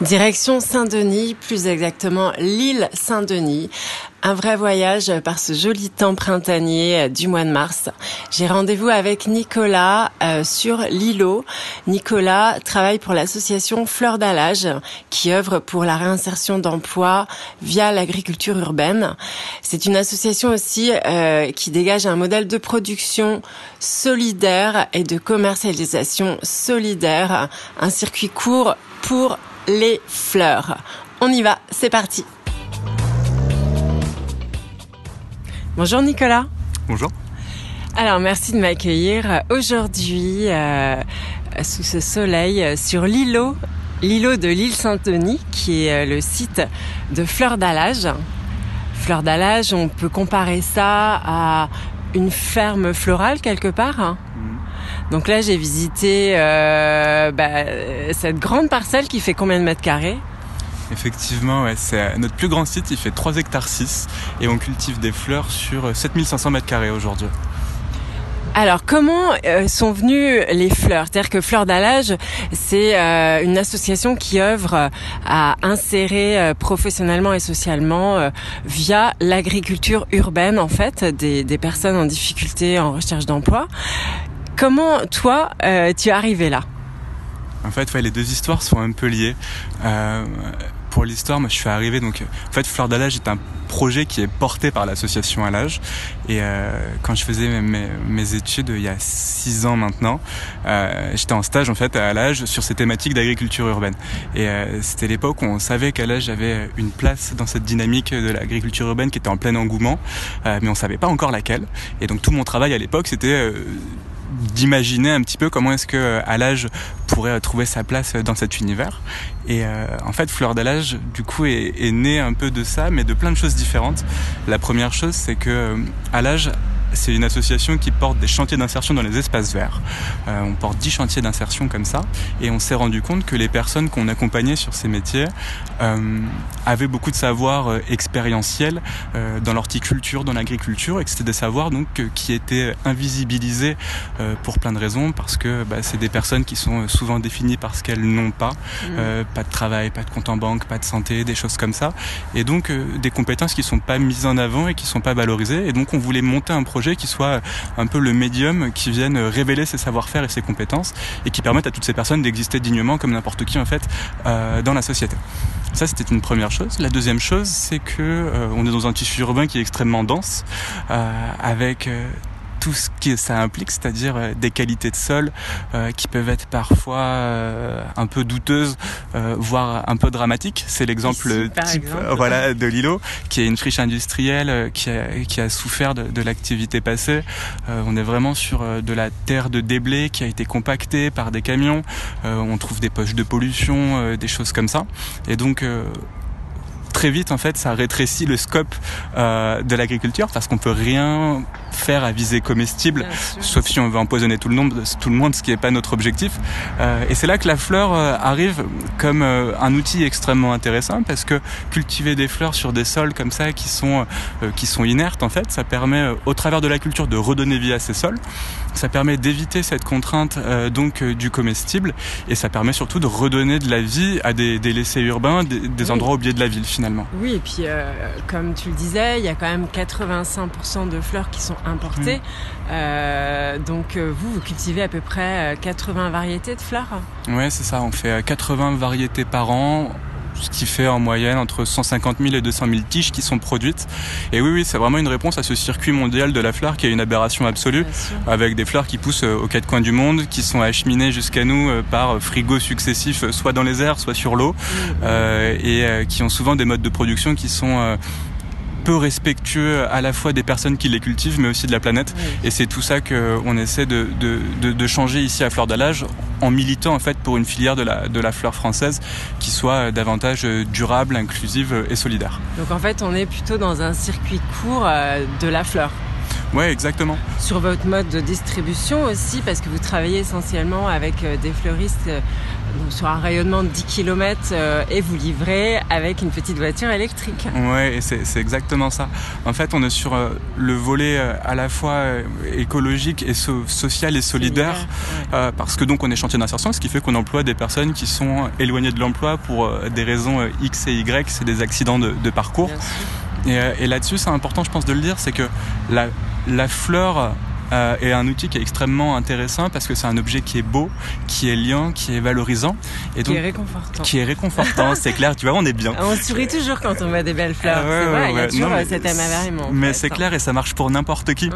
Direction Saint-Denis, plus exactement l'île Saint-Denis. Un vrai voyage par ce joli temps printanier du mois de mars. J'ai rendez-vous avec Nicolas euh, sur l'îlot. Nicolas travaille pour l'association Fleur d'Alage qui œuvre pour la réinsertion d'emplois via l'agriculture urbaine. C'est une association aussi euh, qui dégage un modèle de production solidaire et de commercialisation solidaire, un circuit court pour les fleurs. On y va, c'est parti. Bonjour Nicolas. Bonjour. Alors merci de m'accueillir aujourd'hui euh, sous ce soleil sur l'îlot, l'îlot de l'île Saint-Denis qui est euh, le site de Fleur d'Alage. Fleur d'Alage, on peut comparer ça à une ferme florale quelque part. Donc là j'ai visité euh, bah, cette grande parcelle qui fait combien de mètres carrés? Effectivement, ouais, c'est notre plus grand site, il fait 3 hectares 6 et on cultive des fleurs sur 7500 mètres carrés aujourd'hui. Alors comment euh, sont venues les fleurs? C'est-à-dire que Fleurs d'Alage, c'est euh, une association qui œuvre à insérer euh, professionnellement et socialement euh, via l'agriculture urbaine en fait des, des, personnes en difficulté en recherche d'emploi. Comment toi euh, tu es arrivé là? En fait, ouais, les deux histoires sont un peu liées. Pour l'histoire, moi je suis arrivé donc en fait Fleur d'Alage est un projet qui est porté par l'association Alage. Et euh, quand je faisais mes, études il y a six ans maintenant, euh, j'étais en stage en fait à Alage sur ces thématiques d'agriculture urbaine. Et euh, c'était l'époque où on savait qu'Alage avait une place dans cette dynamique de l'agriculture urbaine qui était en plein engouement, euh, mais on savait pas encore laquelle. Et donc tout mon travail à l'époque c'était euh, d'imaginer un petit peu comment est-ce que Alage pourrait trouver sa place dans cet univers. Et euh, en fait, Fleur d'Alage, du coup, est, est né un peu de ça, mais de plein de choses différentes. La première chose, c'est que Alage c'est une association qui porte des chantiers d'insertion dans les espaces verts. Euh, on porte 10 chantiers d'insertion comme ça et on s'est rendu compte que les personnes qu'on accompagnait sur ces métiers euh, avaient beaucoup de savoir euh, expérientiel euh, dans l'horticulture, dans l'agriculture et que c'était des savoirs donc qui étaient invisibilisés euh, pour plein de raisons parce que bah, c'est des personnes qui sont souvent définies par ce qu'elles n'ont pas, mmh. pas de travail, pas de compte en banque, pas de santé, des choses comme ça et donc des compétences qui sont pas mises en avant et qui sont pas valorisées et donc on voulait monter un projet qui soit un peu le médium qui vienne révéler ses savoir-faire et ses compétences et qui permettent à toutes ces personnes d'exister dignement comme n'importe qui en fait euh, dans la société. Ça c'était une première chose. La deuxième chose c'est que euh, on est dans un tissu urbain qui est extrêmement dense euh, avec tout ce que ça implique, c'est-à-dire euh, des qualités de sol euh, qui peuvent être parfois euh, un peu douteuses, euh, voire un peu dramatiques. C'est l'exemple type exemple. voilà, de l'îlot, qui est une friche industrielle qui a, qui a souffert de, de l'activité passée. on est vraiment sur de la terre de déblai qui a été compactée par des camions. on trouve des poches de pollution, des choses comme ça. Et donc très vite en fait ça rétrécit le scope euh, de l'agriculture parce qu'on peut rien faire à visée comestible sauf si on veut empoisonner tout le monde tout le monde ce qui n'est pas notre objectif. Euh, et c'est là que la fleur euh, arrive comme euh, un outil extrêmement intéressant parce que cultiver des fleurs sur des sols comme ça qui sont euh, qui sont inertes en fait ça permet au travers de la culture de redonner vie à ces sols. Ça permet d'éviter cette contrainte donc du comestible et ça permet surtout de redonner de la vie à des, des laissés urbains des, des oui. endroits oubliés de la ville finalement. Oui, et puis euh, comme tu le disais, il y a quand même 85% de fleurs qui sont importées. Mmh. Euh, donc euh, vous, vous cultivez à peu près 80 variétés de fleurs Ouais, c'est ça. On fait 80 variétés par an ce qui fait en moyenne entre 150 000 et 200 000 tiges qui sont produites. Et oui, oui, c'est vraiment une réponse à ce circuit mondial de la fleur qui est une aberration absolue, avec des fleurs qui poussent aux quatre coins du monde, qui sont acheminées jusqu'à nous par frigos successifs, soit dans les airs, soit sur l'eau, mmh. euh, et euh, qui ont souvent des modes de production qui sont euh, peu respectueux à la fois des personnes qui les cultivent, mais aussi de la planète. Et c'est tout ça qu'on essaie de, de, de, changer ici à Fleur d'Alage en militant en fait pour une filière de la, de la fleur française qui soit davantage durable, inclusive et solidaire. Donc en fait, on est plutôt dans un circuit court euh, de la fleur. Ouais, exactement. Sur votre mode de distribution aussi, parce que vous travaillez essentiellement avec euh, des fleuristes euh, sur un rayonnement de 10 km et vous livrez avec une petite voiture électrique. Ouais, c'est exactement ça. En fait, on est sur le volet à la fois écologique et social et solidaire, parce que donc on est chantier d'insertion, ce qui fait qu'on emploie des personnes qui sont éloignées de l'emploi pour des raisons X et Y, c'est des accidents de, de parcours. Et, et là-dessus, c'est important, je pense, de le dire, c'est que la, la fleur euh, est un outil qui est extrêmement intéressant parce que c'est un objet qui est beau, qui est liant, qui est valorisant et donc qui est réconfortant. Qui est réconfortant, c'est clair. Tu vois, on est bien. On sourit toujours quand on voit des belles fleurs. c'est vrai, il y a toujours mais, cet Mais c'est clair et ça marche pour n'importe qui.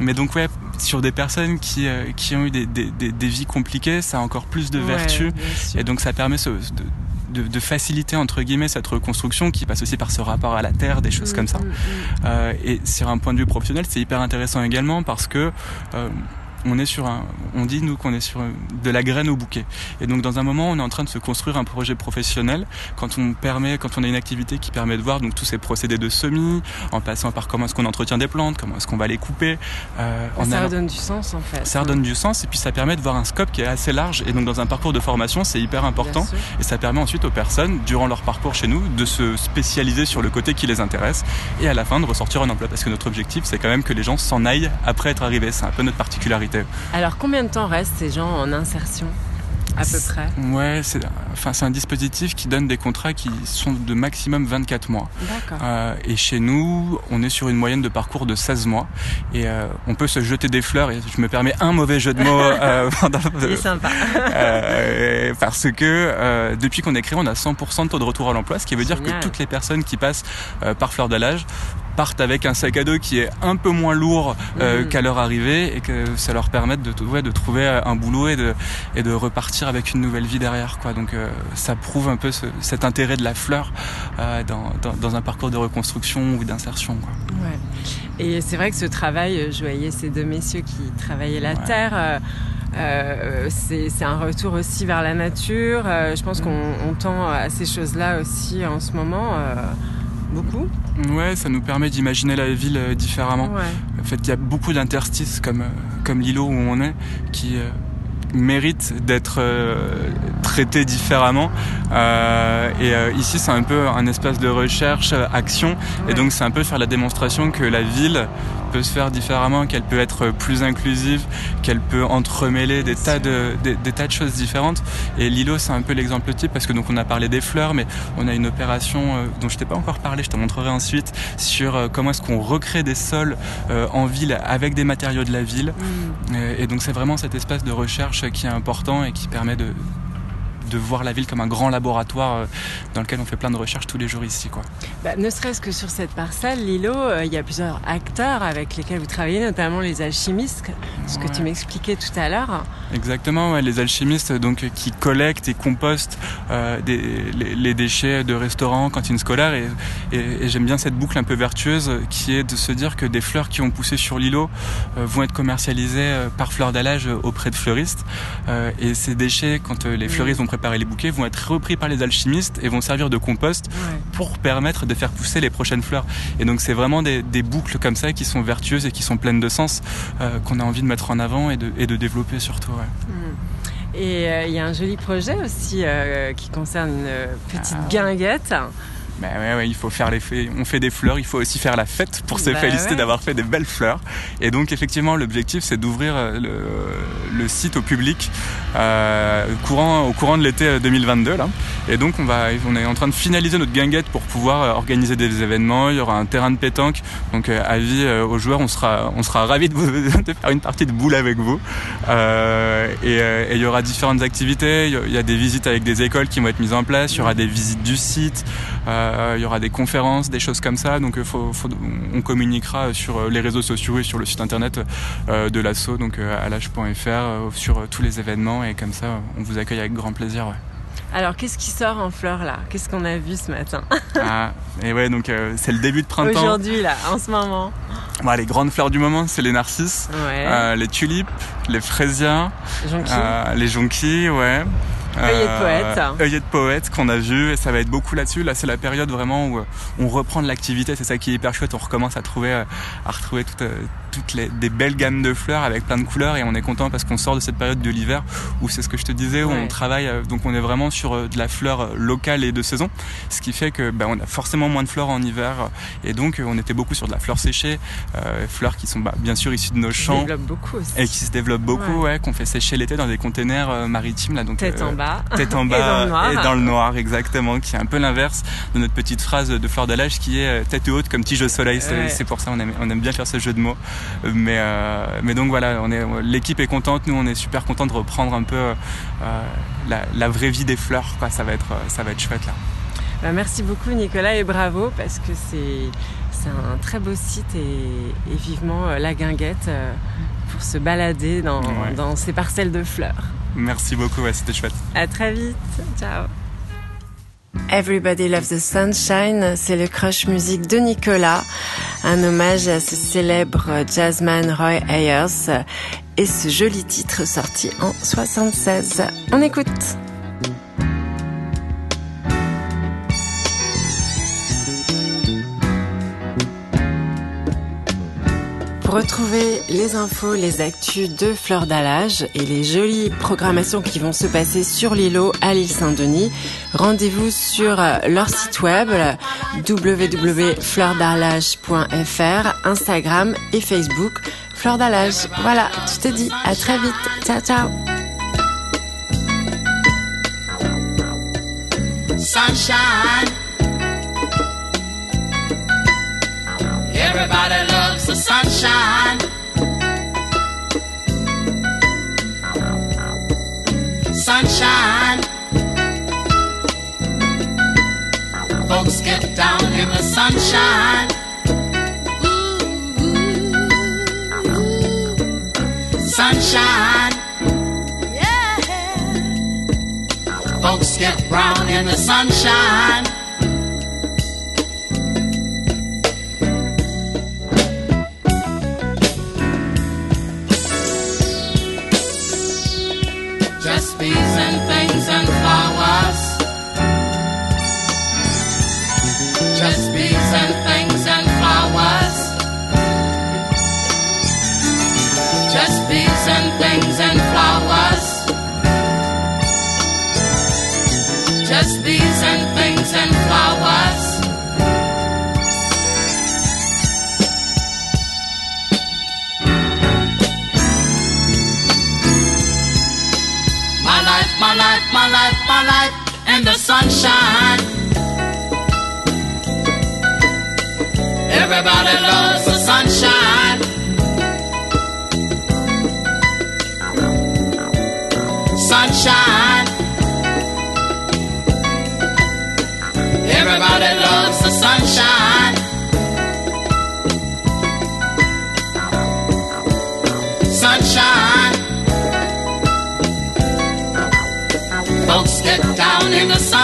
Mais donc ouais, sur des personnes qui euh, qui ont eu des, des, des, vies compliquées, ça a encore plus de vertu et donc ça permet ce, de, de, faciliter entre guillemets cette reconstruction qui passe aussi par ce rapport à la terre, des choses mm, comme ça. Mm, mm. Euh, et sur un point de vue professionnel, c'est hyper intéressant également parce que euh, on est sur un, on dit nous qu'on est sur de la graine au bouquet. Et donc dans un moment, on est en train de se construire un projet professionnel. Quand on permet, quand on a une activité qui permet de voir donc tous ces procédés de semis, en passant par comment est-ce qu'on entretient des plantes, comment est-ce qu'on va les couper. Euh, ça redonne du sens en fait. Ça redonne du sens et puis ça permet de voir un scope qui est assez large. Et donc dans un parcours de formation, c'est hyper important. Et ça permet ensuite aux personnes, durant leur parcours chez nous, de se spécialiser sur le côté qui les intéresse et à la fin de ressortir un emploi. Parce que notre objectif, c'est quand même que les gens s'en aillent après être arrivés. C'est un peu notre particularité. Alors combien de temps restent ces gens en insertion à peu près Ouais, c'est enfin, un dispositif qui donne des contrats qui sont de maximum 24 mois. Euh, et chez nous, on est sur une moyenne de parcours de 16 mois. Et euh, on peut se jeter des fleurs, et je me permets un mauvais jeu de mots. euh, c'est sympa. parce que depuis qu'on est créé, on a 100% de taux de retour à l'emploi, ce qui veut dire que toutes les personnes qui passent par fleur d'âge partent avec un sac à dos qui est un peu moins lourd euh, mm. qu'à leur arrivée et que ça leur permette de, ouais, de trouver un boulot et de, et de repartir avec une nouvelle vie derrière. Quoi. Donc euh, ça prouve un peu ce, cet intérêt de la fleur euh, dans, dans, dans, un parcours de reconstruction ou d'insertion. Ouais. Et c'est vrai que ce travail, je voyais ces deux messieurs qui travaillaient la terre. Euh, c'est un retour aussi vers la nature. Euh, je pense qu'on tend à ces choses-là aussi en ce moment. Euh, beaucoup Ouais, ça nous permet d'imaginer la ville euh, différemment. En fait, il y a beaucoup d'interstices comme, euh, comme l'îlot où on est qui euh, méritent d'être traités différemment. et ici, c'est un peu un espace de recherche, action. Et donc, c'est un peu faire la démonstration que la ville peut se faire différemment, qu'elle peut être plus inclusive, qu'elle peut entremêler des tas de des, tas de choses différentes. Et Lilo, c'est un peu l'exemple type parce que donc on a parlé des fleurs, mais on a une opération euh, dont je t'ai pas encore parlé, je te montrerai ensuite sur euh, comment est-ce qu'on recrée des sols euh, en ville avec des matériaux de la ville. Mm. Et donc c'est vraiment cet espace de recherche qui est important et qui permet de de voir la ville comme un grand laboratoire euh, dans lequel on fait plein de recherches tous les jours ici. Quoi. Bah, ne serait-ce que sur cette parcelle, Lilo, euh, il y a plusieurs acteurs avec lesquels vous travaillez, notamment les alchimistes, ce que tu m'expliquais tout à l'heure. Exactement, les alchimistes donc qui collectent et compostent euh, des, les, déchets de restaurants, cantines scolaires, et, et, j'aime bien cette boucle un peu vertueuse qui est de se dire que des fleurs qui ont poussé sur l'îlot vont être commercialisées par fleur d'allage auprès de fleuristes, et ces déchets, quand les fleuristes vont préparer les bouquets vont être repris par les alchimistes et vont servir de compost pour permettre de faire pousser les prochaines fleurs. Et donc c'est vraiment des, boucles comme ça qui sont vertueuses et qui sont pleines de sens euh, qu'on a envie de mettre en avant et de, et de développer surtout. Mm. Et euh, il y a un joli projet aussi euh, qui concerne une petite ah guinguette. Ben ouais, ouais, il faut faire les. On fait des fleurs, il faut aussi faire la fête pour se bah féliciter d'avoir fait des belles fleurs. Et donc effectivement, l'objectif c'est d'ouvrir euh, le, le, site au public euh, courant, au courant de l'été 2022 euh, là. Et donc on va, on est en train de finaliser notre guinguette pour pouvoir euh, organiser des événements. Il y aura un terrain de pétanque, donc avis aux joueurs, on sera, on sera ravis de, vous, de faire une partie de boule avec vous. Euh, et, et, il y aura différentes activités. Il y a des visites avec des écoles qui vont être mises en place. Il y aura des visites du site. Euh, il y aura des conférences, des choses comme ça. Donc, euh, on communiquera sur euh, les réseaux sociaux et sur le site internet de l'asso, donc à l'âge.fr, sur tous les événements. Et comme ça, on vous accueille avec grand plaisir. Alors, qu'est-ce qui sort en fleurs là? Qu'est-ce qu'on a vu ce matin? Ah, Et ouais, donc euh, c'est le début de printemps. Aujourd'hui, là, en ce moment. Bon, les grandes fleurs du moment, c'est les narcisses, Ouais. euh, les tulipes, les fraisias, Jonquille. euh, les jonquilles, ouais. Œillet de poète. Œillet de poète qu'on a vu et ça va être beaucoup là-dessus. Là, c'est la période vraiment où euh, on reprend de l'activité. C'est ça qui est hyper chouette. On recommence à trouver, euh, à retrouver toutes, euh, toutes les, des belles gammes de fleurs avec plein de couleurs et on est content parce qu'on sort de cette période de l'hiver où c'est ce que je te disais où Ouais. on travaille. euh, donc on est vraiment sur euh, de la fleur euh, locale et de saison, ce qui fait que ben, on a forcément moins de fleurs en hiver et donc on était beaucoup sur de la fleur séchée, euh, fleurs qui sont bah, bien sûr issues de nos champs beaucoup aussi. et qui se développent beaucoup, ouais, qu'on fait sécher l'été dans des containers maritimes là, donc Tête euh, en bas. tête en Et bas dans et dans le noir, exactement, qui est un peu l'inverse de notre petite phrase de Fleur d'Alage qui est tête haute comme tige au soleil. C'est Ouais. c'est pour ça on aime, on aime bien faire ce jeu de mots. Mais euh, mais donc voilà, on est l'équipe est contente, nous on est super content de reprendre un peu euh, la, la vraie vie des fleurs. Quoi, ça va être euh, ça va être chouette là. Bah, merci beaucoup Nicolas et bravo parce que c'est c'est un très beau site et, et vivement euh, la guinguette pour se balader dans, Ouais. dans ces parcelles de fleurs. Merci beaucoup, ouais, c'était chouette. À très vite. Ciao. Everybody Loves the Sunshine, c'est le crush musique de Nicolas, un hommage à ce célèbre jazzman Roy Ayers et ce joli titre sorti en 76. On écoute. Pour retrouver les infos, les actus de Fleur d'Alage et les jolies programmations qui vont se passer sur l'îlot à l'île Saint-Denis, rendez-vous sur euh, leur site web www.fleurdarlage.fr, Instagram et Facebook Fleur d'Alage. Voilà, tu te dis à très vite. Ciao ciao. Sunshine. Sunshine. Folks get down in the sunshine. Ooh, Sunshine. Yeah. Folks get brown in the sunshine. Just bees and things and flowers. Just bees and life in the sunshine. Everybody loves the sunshine. Sunshine. Everybody loves the. Sunshine.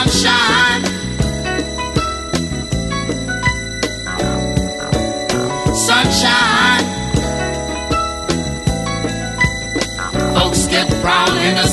Sunshine. Sunshine. Folks get brown in the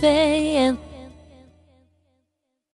cafe and